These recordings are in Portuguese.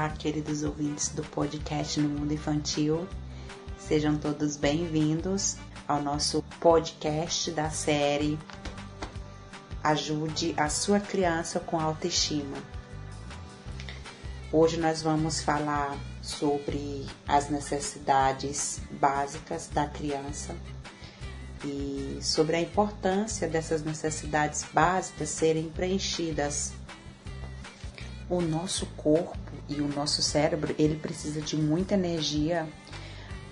Olá, queridos ouvintes do podcast No Mundo Infantil. Sejam todos bem-vindos ao nosso podcast da série Ajude a sua criança com autoestima. Hoje nós vamos falar sobre as necessidades básicas da criança e sobre a importância dessas necessidades básicas serem preenchidas. O nosso corpo e o nosso cérebro, ele precisa de muita energia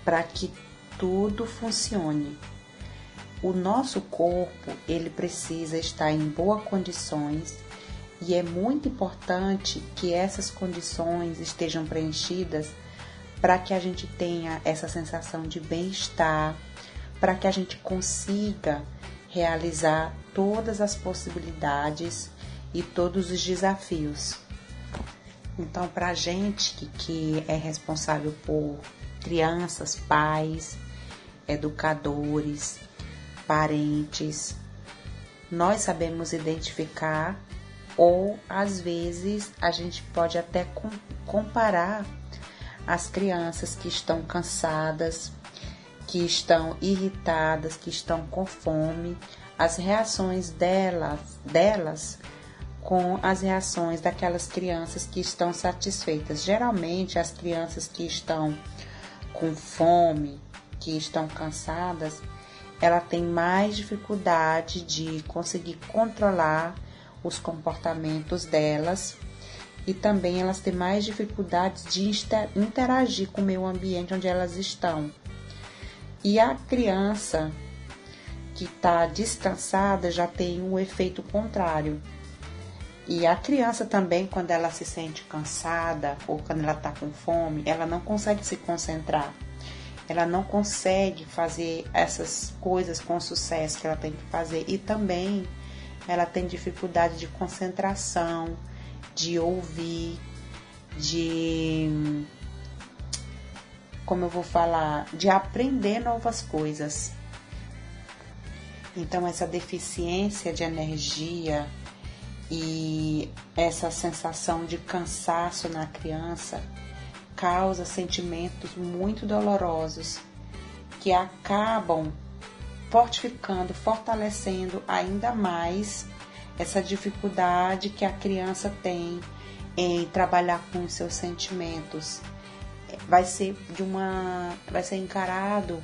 para que tudo funcione. O nosso corpo, ele precisa estar em boas condições e é muito importante que essas condições estejam preenchidas para que a gente tenha essa sensação de bem-estar, para que a gente consiga realizar todas as possibilidades e todos os desafios. Então, para a gente que, que é responsável por crianças, pais, educadores, parentes, nós sabemos identificar ou às vezes a gente pode até comparar as crianças que estão cansadas, que estão irritadas, que estão com fome, as reações delas, delas com as reações daquelas crianças que estão satisfeitas. Geralmente, as crianças que estão com fome, que estão cansadas, ela tem mais dificuldade de conseguir controlar os comportamentos delas e também elas têm mais dificuldades de interagir com o meio ambiente onde elas estão. E a criança que está descansada já tem um efeito contrário. E a criança também, quando ela se sente cansada ou quando ela está com fome, ela não consegue se concentrar. Ela não consegue fazer essas coisas com sucesso que ela tem que fazer. E também ela tem dificuldade de concentração, de ouvir, de como eu vou falar, de aprender novas coisas. Então, essa deficiência de energia e essa sensação de cansaço na criança causa sentimentos muito dolorosos que acabam fortificando, fortalecendo ainda mais essa dificuldade que a criança tem em trabalhar com os seus sentimentos. Vai ser de uma vai ser encarado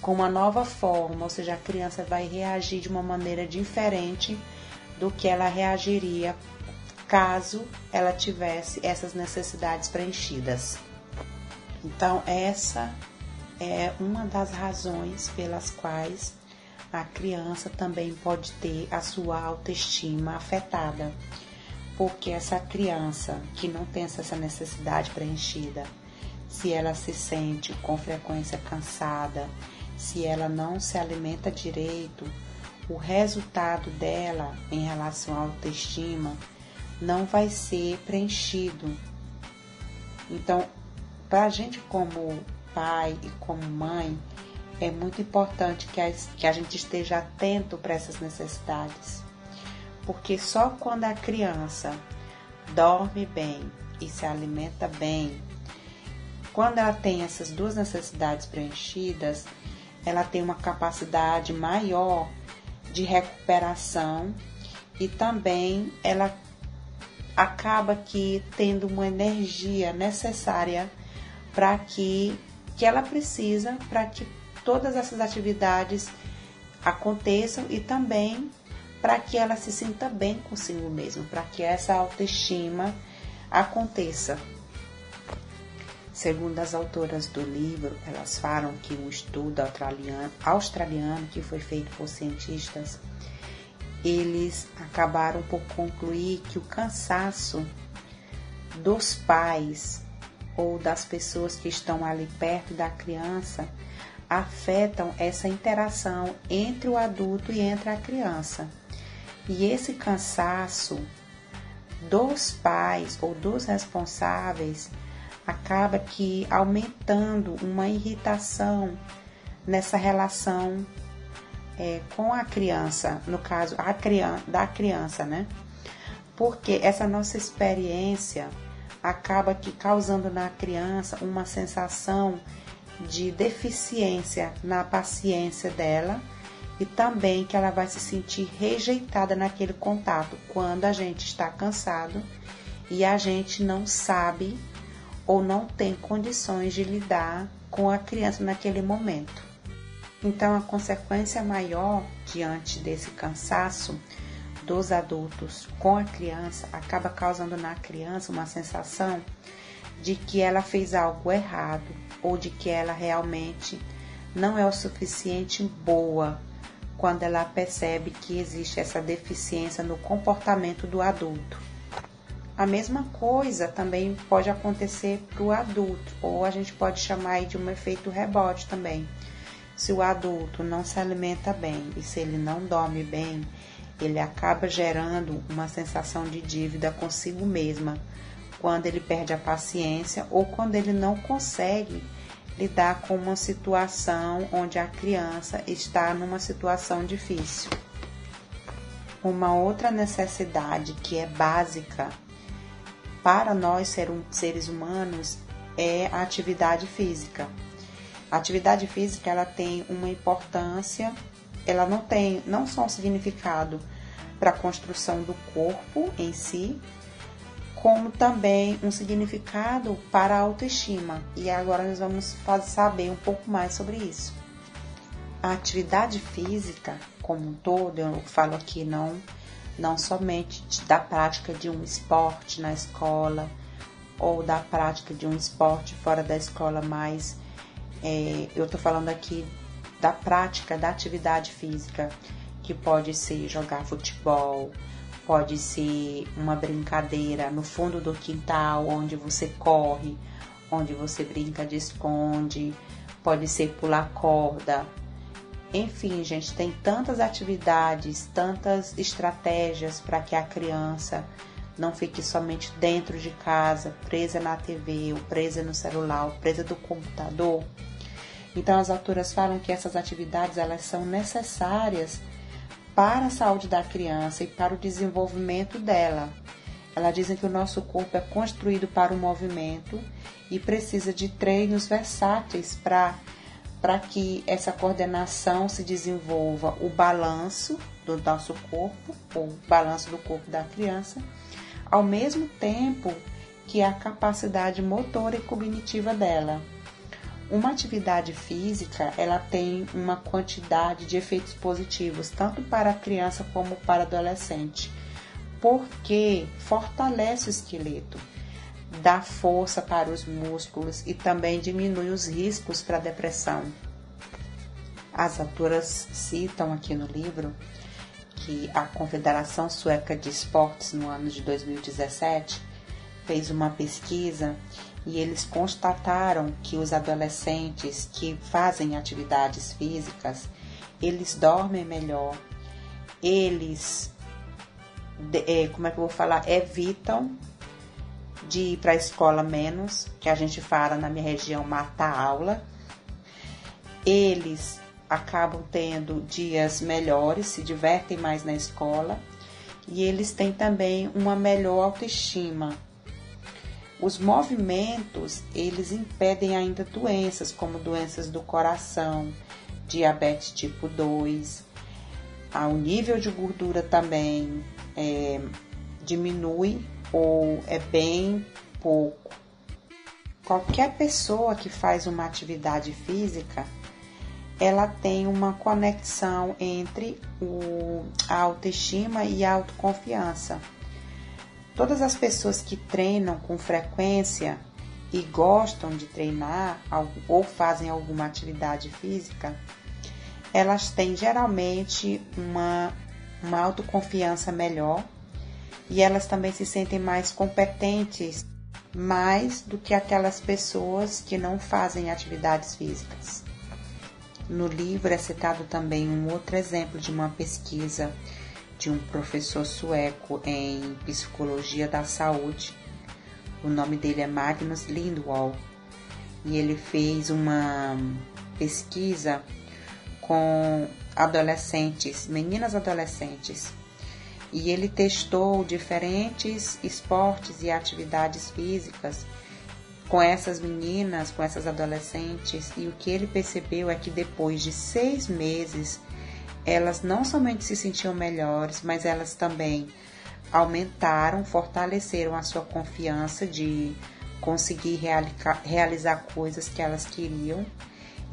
com uma nova forma, ou seja, a criança vai reagir de uma maneira diferente do que ela reagiria caso ela tivesse essas necessidades preenchidas. Então, essa é uma das razões pelas quais a criança também pode ter a sua autoestima afetada. Porque essa criança que não tem essa necessidade preenchida, se ela se sente com frequência cansada, se ela não se alimenta direito, o resultado dela em relação à autoestima não vai ser preenchido. Então, para a gente como pai e como mãe, é muito importante que a, que a gente esteja atento para essas necessidades. Porque só quando a criança dorme bem e se alimenta bem, quando ela tem essas duas necessidades preenchidas, ela tem uma capacidade maior de recuperação e também ela acaba que tendo uma energia necessária para que que ela precisa para que todas essas atividades aconteçam e também para que ela se sinta bem consigo mesma, para que essa autoestima aconteça. Segundo as autoras do livro, elas falam que um estudo australiano, australiano que foi feito por cientistas, eles acabaram por concluir que o cansaço dos pais ou das pessoas que estão ali perto da criança afetam essa interação entre o adulto e entre a criança. E esse cansaço dos pais ou dos responsáveis acaba que aumentando uma irritação nessa relação é, com a criança, no caso a criança, da criança, né? Porque essa nossa experiência acaba que causando na criança uma sensação de deficiência na paciência dela e também que ela vai se sentir rejeitada naquele contato quando a gente está cansado e a gente não sabe ou não tem condições de lidar com a criança naquele momento. Então, a consequência maior diante desse cansaço dos adultos com a criança acaba causando na criança uma sensação de que ela fez algo errado ou de que ela realmente não é o suficiente boa quando ela percebe que existe essa deficiência no comportamento do adulto. A mesma coisa também pode acontecer para o adulto, ou a gente pode chamar de um efeito rebote também. Se o adulto não se alimenta bem e se ele não dorme bem, ele acaba gerando uma sensação de dívida consigo mesma, quando ele perde a paciência ou quando ele não consegue lidar com uma situação onde a criança está numa situação difícil. Uma outra necessidade que é básica para nós seres humanos é a atividade física. A atividade física ela tem uma importância, ela não tem não só um significado para a construção do corpo em si, como também um significado para a autoestima. E agora nós vamos saber um pouco mais sobre isso. A atividade física, como um todo, eu falo aqui não, não somente da prática de um esporte na escola ou da prática de um esporte fora da escola, mas é, eu estou falando aqui da prática da atividade física, que pode ser jogar futebol, Pode ser uma brincadeira no fundo do quintal, onde você corre, onde você brinca de esconde, pode ser pular corda. Enfim, gente, tem tantas atividades, tantas estratégias para que a criança não fique somente dentro de casa, presa na TV, ou presa no celular, ou presa do computador. Então as autoras falam que essas atividades elas são necessárias para a saúde da criança e para o desenvolvimento dela. Elas dizem que o nosso corpo é construído para o movimento e precisa de treinos versáteis para para que essa coordenação se desenvolva o balanço do nosso corpo, ou balanço do corpo da criança, ao mesmo tempo que a capacidade motora e cognitiva dela. Uma atividade física, ela tem uma quantidade de efeitos positivos, tanto para a criança como para o adolescente, porque fortalece o esqueleto, dá força para os músculos e também diminui os riscos para depressão. As autoras citam aqui no livro que a Confederação Sueca de Esportes, no ano de 2017, fez uma pesquisa e eles constataram que os adolescentes que fazem atividades físicas, eles dormem melhor, eles, é, como é que eu vou falar, evitam de ir para a escola menos, que a gente fala na minha região mata aula. Eles acabam tendo dias melhores, se divertem mais na escola e eles têm também uma melhor autoestima, os movimentos, eles impedem ainda doenças, como doenças do coração, diabetes tipo 2. Ah, o nível de gordura também é, diminui ou é bem pouco. Qualquer pessoa que faz uma atividade física, ela tem uma conexão entre o, a autoestima e a autoconfiança. Todas as pessoas que treinam com frequência e gostam de treinar ou fazem alguma atividade física, elas têm geralmente uma, uma autoconfiança melhor e elas também se sentem mais competentes, mais do que aquelas pessoas que não fazem atividades físicas. No livro é citado também um outro exemplo de uma pesquisa de um professor sueco em psicologia da saúde. O nome dele é Magnus Lindwall e ele fez uma pesquisa com adolescentes, meninas adolescentes, E ele testou diferentes esportes e atividades físicas com essas meninas, com essas adolescentes, e o que ele percebeu é que depois de seis meses, elas não somente se sentiam melhores, mas elas também aumentaram, fortaleceram a sua confiança de conseguir realizar coisas que elas queriam.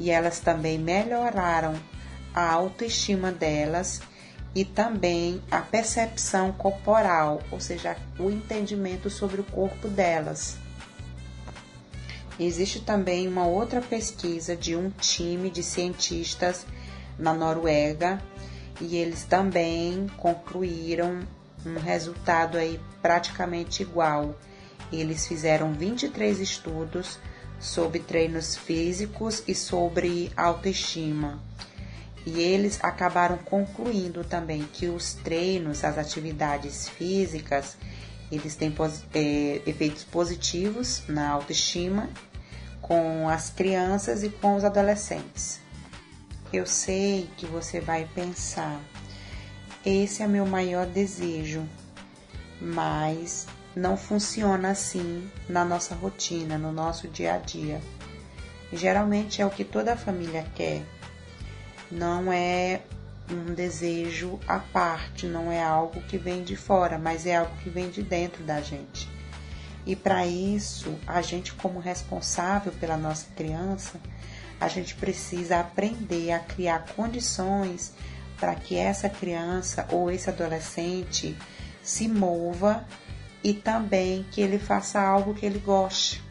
E elas também melhoraram a autoestima delas e também a percepção corporal, ou seja, o entendimento sobre o corpo delas. Existe também uma outra pesquisa de um time de cientistas na Noruega e eles também concluíram um resultado aí praticamente igual. Eles fizeram 23 estudos sobre treinos físicos e sobre autoestima. E eles acabaram concluindo também que os treinos, as atividades físicas, eles têm é, efeitos positivos na autoestima com as crianças e com os adolescentes. Eu sei que você vai pensar, esse é meu maior desejo, mas não funciona assim na nossa rotina, no nosso dia a dia. Geralmente é o que toda família quer. Não é um desejo à parte, não é algo que vem de fora, mas é algo que vem de dentro da gente. E para isso, a gente, como responsável pela nossa criança, a gente precisa aprender a criar condições para que essa criança ou esse adolescente se mova e também que ele faça algo que ele goste.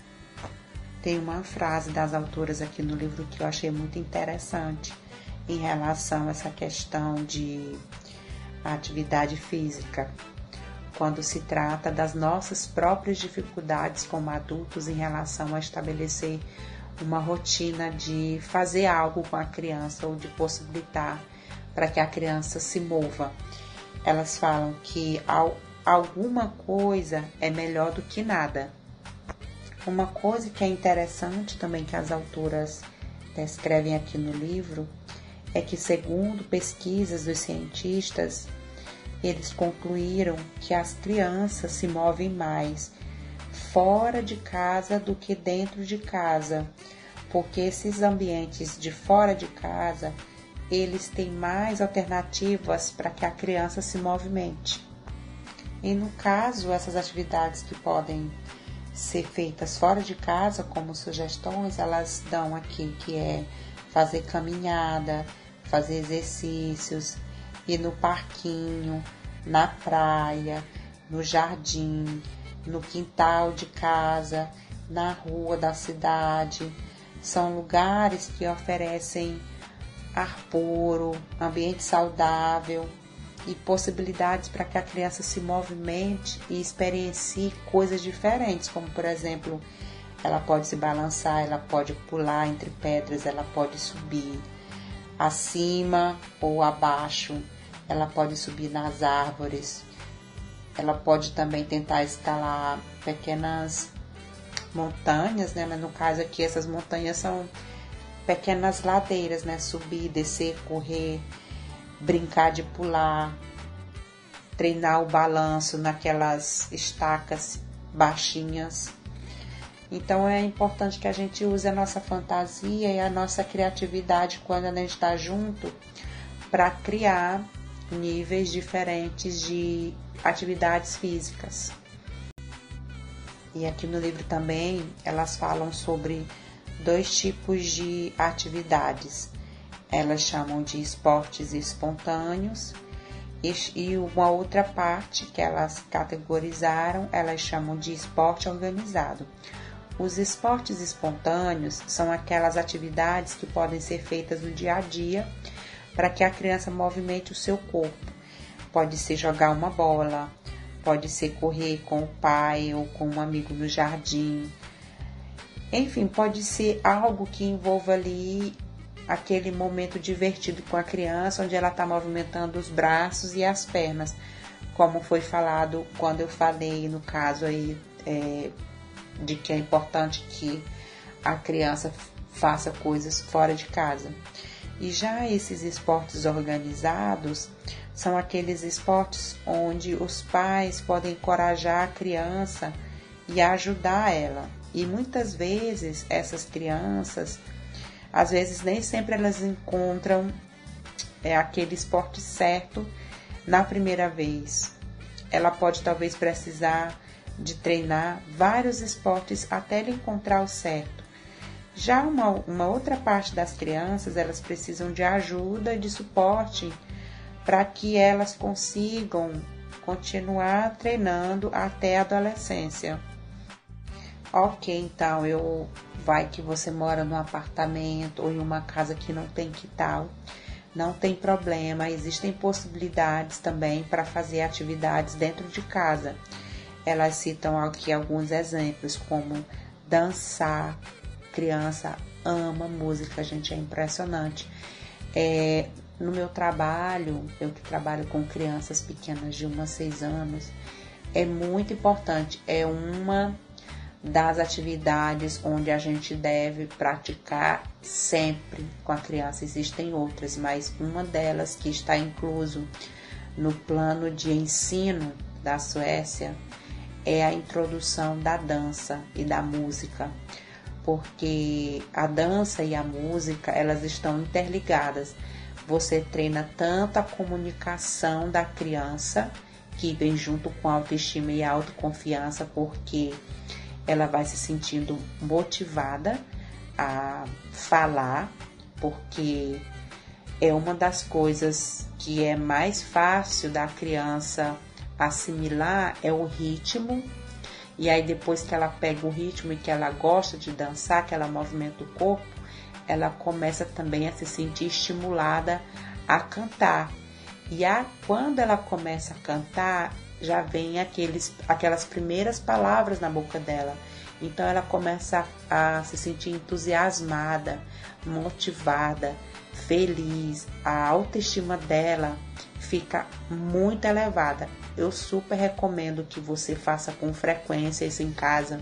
Tem uma frase das autoras aqui no livro que eu achei muito interessante em relação a essa questão de atividade física quando se trata das nossas próprias dificuldades como adultos em relação a estabelecer uma rotina de fazer algo com a criança ou de possibilitar para que a criança se mova. Elas falam que alguma coisa é melhor do que nada. Uma coisa que é interessante também que as autoras descrevem aqui no livro é que, segundo pesquisas dos cientistas, eles concluíram que as crianças se movem mais fora de casa do que dentro de casa, porque esses ambientes de fora de casa, eles têm mais alternativas para que a criança se movimente. E no caso, essas atividades que podem ser feitas fora de casa, como sugestões, elas dão aqui que é fazer caminhada, fazer exercícios, ir no parquinho, na praia, no jardim, no quintal de casa, na rua da cidade. São lugares que oferecem ar puro, ambiente saudável e possibilidades para que a criança se movimente e experiencie coisas diferentes, como por exemplo, ela pode se balançar, ela pode pular entre pedras, ela pode subir acima ou abaixo, ela pode subir nas árvores, ela pode também tentar escalar pequenas montanhas, né? Mas no caso aqui essas montanhas são pequenas ladeiras, né? Subir, descer, correr, brincar de pular, treinar o balanço naquelas estacas baixinhas. Então é importante que a gente use a nossa fantasia e a nossa criatividade quando a gente está junto para criar níveis diferentes de atividades físicas. E aqui no livro também elas falam sobre dois tipos de atividades. Elas chamam de esportes espontâneos e uma outra parte que elas categorizaram, elas chamam de esporte organizado. Os esportes espontâneos são aquelas atividades que podem ser feitas no dia a dia para que a criança movimente o seu corpo. Pode ser jogar uma bola, pode ser correr com o pai ou com um amigo no jardim. Enfim, pode ser algo que envolva ali aquele momento divertido com a criança, onde ela está movimentando os braços e as pernas, como foi falado quando eu falei no caso aí é, de que é importante que a criança faça coisas fora de casa. E já esses esportes organizados são aqueles esportes onde os pais podem encorajar a criança e ajudar ela. E muitas vezes essas crianças, às vezes nem sempre elas encontram é, aquele esporte certo na primeira vez. Ela pode talvez precisar de treinar vários esportes até ele encontrar o certo. Já uma, uma outra parte das crianças, elas precisam de ajuda de suporte para que elas consigam continuar treinando até a adolescência. Ok, então eu vai que você mora num apartamento ou em uma casa que não tem quintal, não tem problema, existem possibilidades também para fazer atividades dentro de casa. Elas citam aqui alguns exemplos, como dançar, criança ama música, gente, é impressionante. É, no meu trabalho, eu que trabalho com crianças pequenas de 1 a 6 anos, é muito importante, é uma das atividades onde a gente deve praticar sempre com a criança. Existem outras, mas uma delas que está incluso no plano de ensino da Suécia é a introdução da dança e da música, porque a dança e a música elas estão interligadas. Você treina tanto a comunicação da criança, que vem junto com a autoestima e a autoconfiança, porque ela vai se sentindo motivada a falar, porque é uma das coisas que é mais fácil da criança assimilar é o ritmo. E aí depois que ela pega o ritmo e que ela gosta de dançar, que ela movimenta o corpo, ela começa também a se sentir estimulada a cantar. E a, quando ela começa a cantar, já vem aqueles, aquelas primeiras palavras na boca dela. Então ela começa a, a se sentir entusiasmada, motivada, feliz. A autoestima dela fica muito elevada. Eu super recomendo que você faça com frequência isso em casa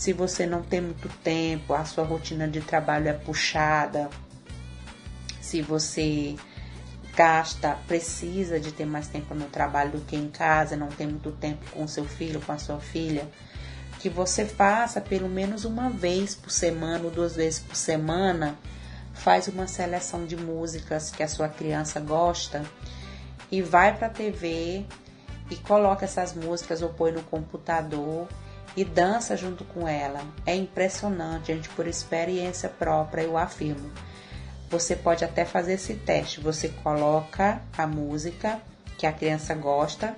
se você não tem muito tempo, a sua rotina de trabalho é puxada, se você gasta, precisa de ter mais tempo no trabalho do que em casa, não tem muito tempo com seu filho, com a sua filha, que você faça pelo menos uma vez por semana ou duas vezes por semana, faz uma seleção de músicas que a sua criança gosta e vai para a TV e coloca essas músicas ou põe no computador e dança junto com ela. É impressionante, gente, por experiência própria, eu afirmo. Você pode até fazer esse teste. Você coloca a música que a criança gosta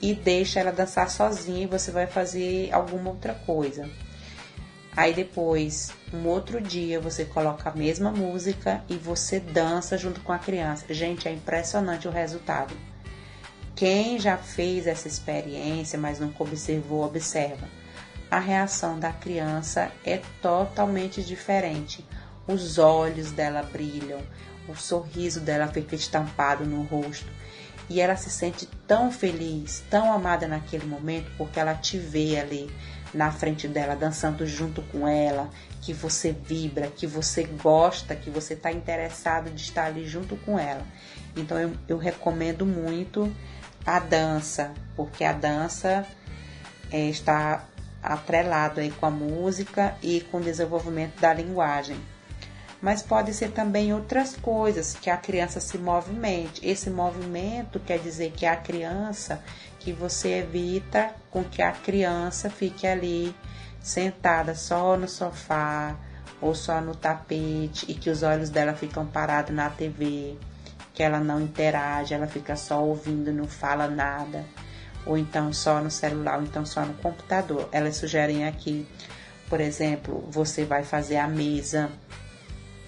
e deixa ela dançar sozinha e você vai fazer alguma outra coisa. Aí depois, um outro dia, você coloca a mesma música e você dança junto com a criança. Gente, é impressionante o resultado. Quem já fez essa experiência, mas nunca observou, observa. A reação da criança é totalmente diferente. Os olhos dela brilham, o sorriso dela fica estampado no rosto e ela se sente tão feliz, tão amada naquele momento, porque ela te vê ali na frente dela, dançando junto com ela, que você vibra, que você gosta, que você está interessado de estar ali junto com ela. Então eu, eu recomendo muito a dança, porque a dança é, está atrelado aí com a música e com o desenvolvimento da linguagem. Mas pode ser também outras coisas que a criança se movimente. Esse movimento quer dizer que a criança, que você evita com que a criança fique ali sentada só no sofá ou só no tapete e que os olhos dela ficam parados na TV que ela não interage, ela fica só ouvindo, não fala nada, ou então só no celular, ou então só no computador. Elas sugerem aqui, por exemplo, você vai fazer a mesa,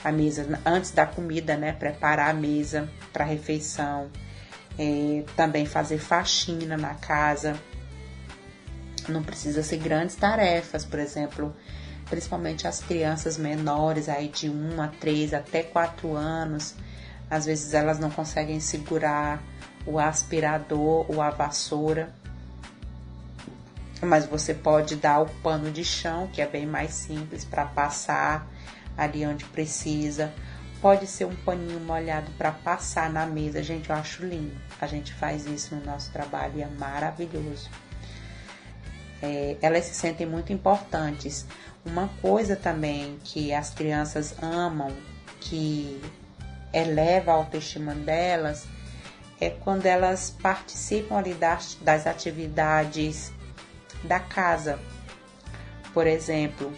a mesa antes da comida, né? Preparar a mesa para refeição, é, também fazer faxina na casa. Não precisa ser grandes tarefas, por exemplo, principalmente as crianças menores aí de 1 a 3 até 4 anos às vezes elas não conseguem segurar o aspirador ou a vassoura. Mas você pode dar o pano de chão, que é bem mais simples para passar ali onde precisa. Pode ser um paninho molhado para passar na mesa. Gente, eu acho lindo. A gente faz isso no nosso trabalho e é maravilhoso. É, elas se sentem muito importantes. Uma coisa também que as crianças amam, que eleva a autoestima delas, é quando elas participam ali das, das atividades da casa. Por exemplo,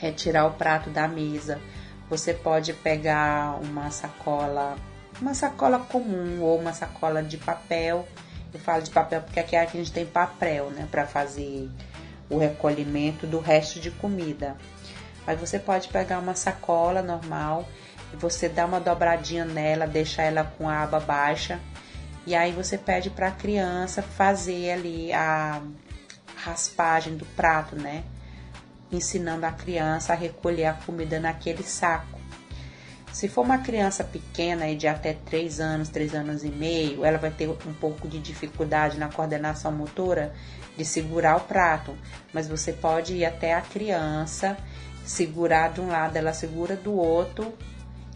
retirar o prato da mesa. Você pode pegar uma sacola, uma sacola comum ou uma sacola de papel. Eu falo de papel porque aqui a gente tem papel, né, para fazer o recolhimento do resto de comida. Mas você pode pegar uma sacola normal e você dá uma dobradinha nela, deixa ela com a aba baixa e aí você pede para a criança fazer ali a raspagem do prato, né? Ensinando a criança a recolher a comida naquele saco. Se for uma criança pequena e de até 3 anos, 3 anos e meio, ela vai ter um pouco de dificuldade na coordenação motora de segurar o prato, mas você pode ir até a criança, segurar de um lado, ela segura do outro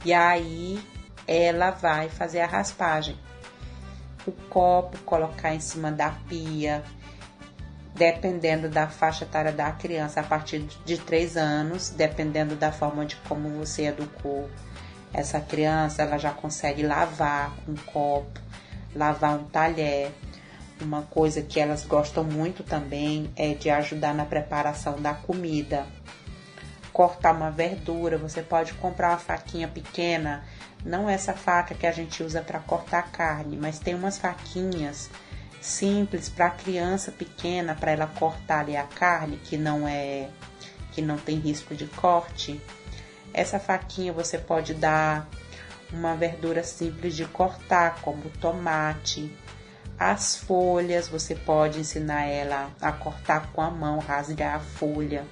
e aí ela vai fazer a raspagem. O copo colocar em cima da pia, dependendo da faixa etária da criança, a partir de 3 anos, dependendo da forma de como você educou essa criança, ela já consegue lavar um copo, lavar um talher. Uma coisa que elas gostam muito também é de ajudar na preparação da comida cortar uma verdura, você pode comprar uma faquinha pequena, não essa faca que a gente usa para cortar carne, mas tem umas faquinhas simples para criança pequena, para ela cortar ali a carne que não é que não tem risco de corte. Essa faquinha você pode dar uma verdura simples de cortar, como tomate. As folhas, você pode ensinar ela a cortar com a mão, rasgar a folha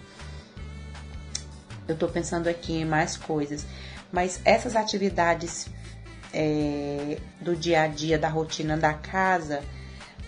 eu estou pensando aqui em mais coisas. Mas essas atividades é, do dia a dia, da rotina da casa,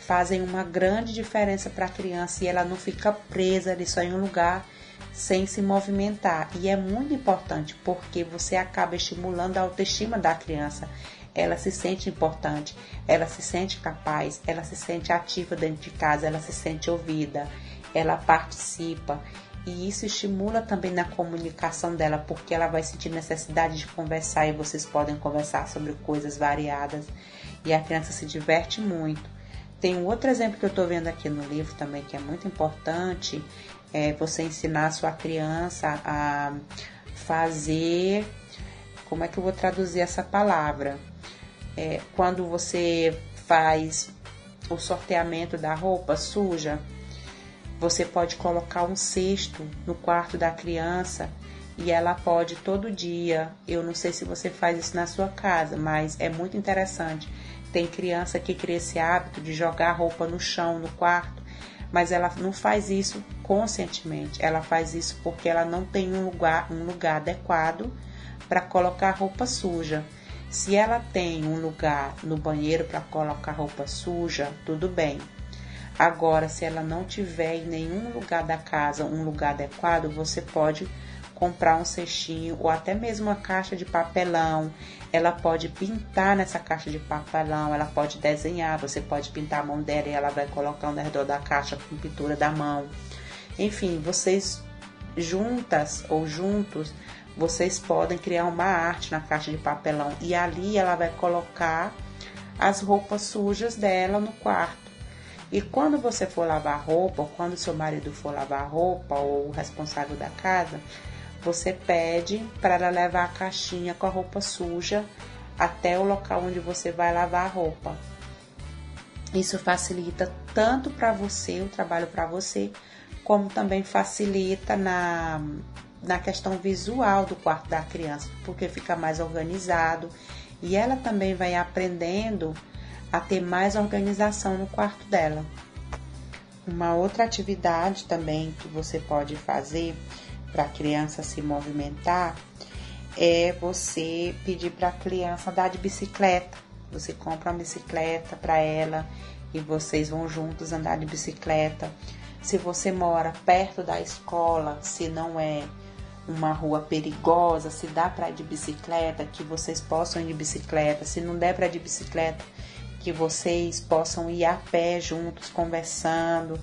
fazem uma grande diferença para a criança e ela não fica presa ali só em um lugar sem se movimentar. E é muito importante porque você acaba estimulando a autoestima da criança. Ela se sente importante, ela se sente capaz, ela se sente ativa dentro de casa, ela se sente ouvida, ela participa e isso estimula também na comunicação dela, porque ela vai sentir necessidade de conversar e vocês podem conversar sobre coisas variadas e a criança se diverte muito. Tem um outro exemplo que eu estou vendo aqui no livro também que é muito importante, é você ensinar a sua criança a fazer, como é que eu vou traduzir essa palavra? É, quando você faz o sorteamento da roupa suja, você pode colocar um cesto no quarto da criança e ela pode todo dia. Eu não sei se você faz isso na sua casa, mas é muito interessante. Tem criança que cria esse hábito de jogar roupa no chão, no quarto, mas ela não faz isso conscientemente. Ela faz isso porque ela não tem um lugar, um lugar adequado para colocar roupa suja. Se ela tem um lugar no banheiro para colocar roupa suja, tudo bem. Agora, se ela não tiver em nenhum lugar da casa um lugar adequado, você pode comprar um cestinho ou até mesmo uma caixa de papelão. Ela pode pintar nessa caixa de papelão, ela pode desenhar, você pode pintar a mão dela e ela vai colocar no redor da caixa com pintura da mão. Enfim, vocês juntas ou juntos, vocês podem criar uma arte na caixa de papelão e ali ela vai colocar as roupas sujas dela no quarto. E quando você for lavar roupa, ou quando seu marido for lavar roupa, ou o responsável da casa, você pede para ela levar a caixinha com a roupa suja até o local onde você vai lavar a roupa. Isso facilita tanto para você, o trabalho para você, como também facilita na, na questão visual do quarto da criança, porque fica mais organizado e ela também vai aprendendo a ter mais organização no quarto dela. Uma outra atividade também que você pode fazer para a criança se movimentar é você pedir para a criança andar de bicicleta. Você compra uma bicicleta para ela e vocês vão juntos andar de bicicleta. Se você mora perto da escola, se não é uma rua perigosa, se dá para ir de bicicleta, que vocês possam ir de bicicleta, se não der para ir de bicicleta, que vocês possam ir a pé juntos, conversando,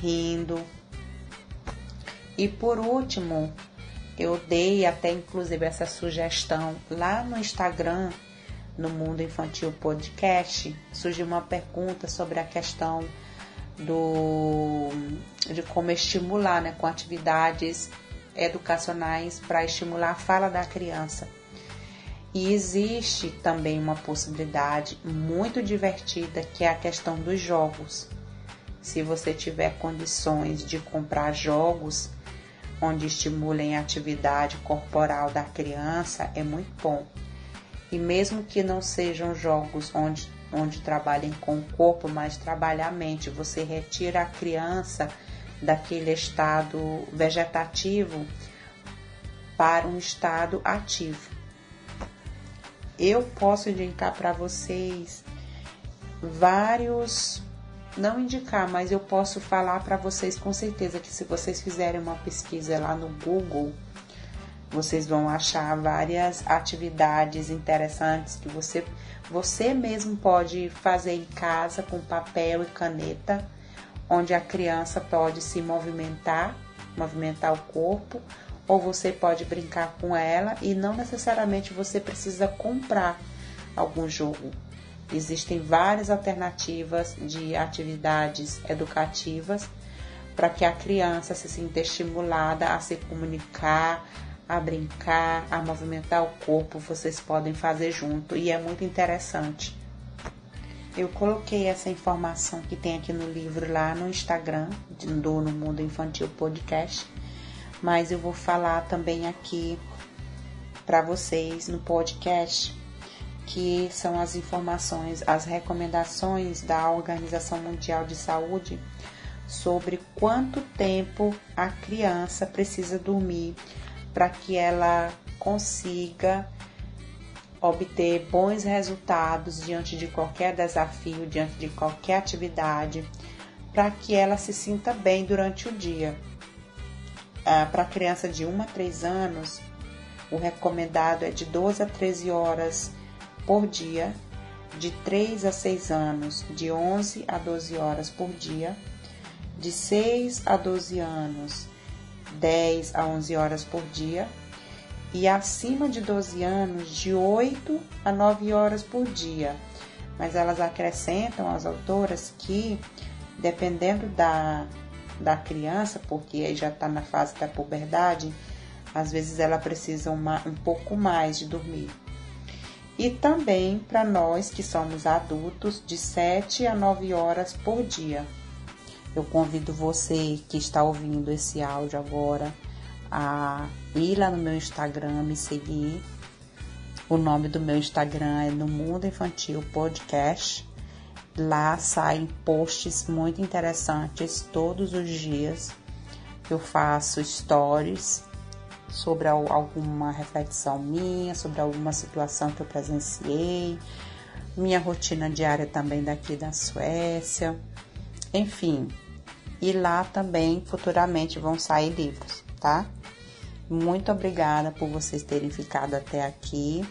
rindo. E por último, eu dei até inclusive essa sugestão lá no Instagram, no Mundo Infantil Podcast, surgiu uma pergunta sobre a questão do de como estimular, né, com atividades educacionais para estimular a fala da criança. E existe também uma possibilidade muito divertida que é a questão dos jogos. Se você tiver condições de comprar jogos onde estimulem a atividade corporal da criança, é muito bom. E mesmo que não sejam jogos onde, onde trabalhem com o corpo, mas trabalhem a mente, você retira a criança daquele estado vegetativo para um estado ativo. Eu posso indicar para vocês vários, não indicar, mas eu posso falar para vocês com certeza que se vocês fizerem uma pesquisa lá no Google, vocês vão achar várias atividades interessantes que você você mesmo pode fazer em casa com papel e caneta onde a criança pode se movimentar, movimentar o corpo, ou você pode brincar com ela e não necessariamente você precisa comprar algum jogo. Existem várias alternativas de atividades educativas para que a criança se sinta estimulada a se comunicar, a brincar, a movimentar o corpo. Vocês podem fazer junto e é muito interessante. Eu coloquei essa informação que tem aqui no livro lá no Instagram do No Mundo Infantil Podcast, mas eu vou falar também aqui para vocês no podcast que são as informações, as recomendações da Organização Mundial de Saúde sobre quanto tempo a criança precisa dormir para que ela consiga obter bons resultados diante de qualquer desafio, diante de qualquer atividade, para que ela se sinta bem durante o dia. Ah, para criança de 1 a 3 anos, o recomendado é de 12 a 13 horas por dia, de 3 a 6 anos, de 11 a 12 horas por dia, de 6 a 12 anos, 10 a 11 horas por dia e acima de 12 anos de 8 a 9 horas por dia. Mas elas acrescentam as autoras que, dependendo da, da criança, porque aí já está na fase da puberdade, às vezes ela precisa um pouco mais de dormir. E também para nós que somos adultos, de 7 a 9 horas por dia. Eu convido você que está ouvindo esse áudio agora a ir lá no meu Instagram, me seguir. O nome do meu Instagram é No Mundo Infantil Podcast. Lá saem posts muito interessantes todos os dias. Eu faço stories sobre alguma reflexão minha, sobre alguma situação que eu presenciei, minha rotina diária também daqui da Suécia. Enfim, e lá também futuramente vão sair livros, tá? Muito obrigada por vocês terem ficado até aqui.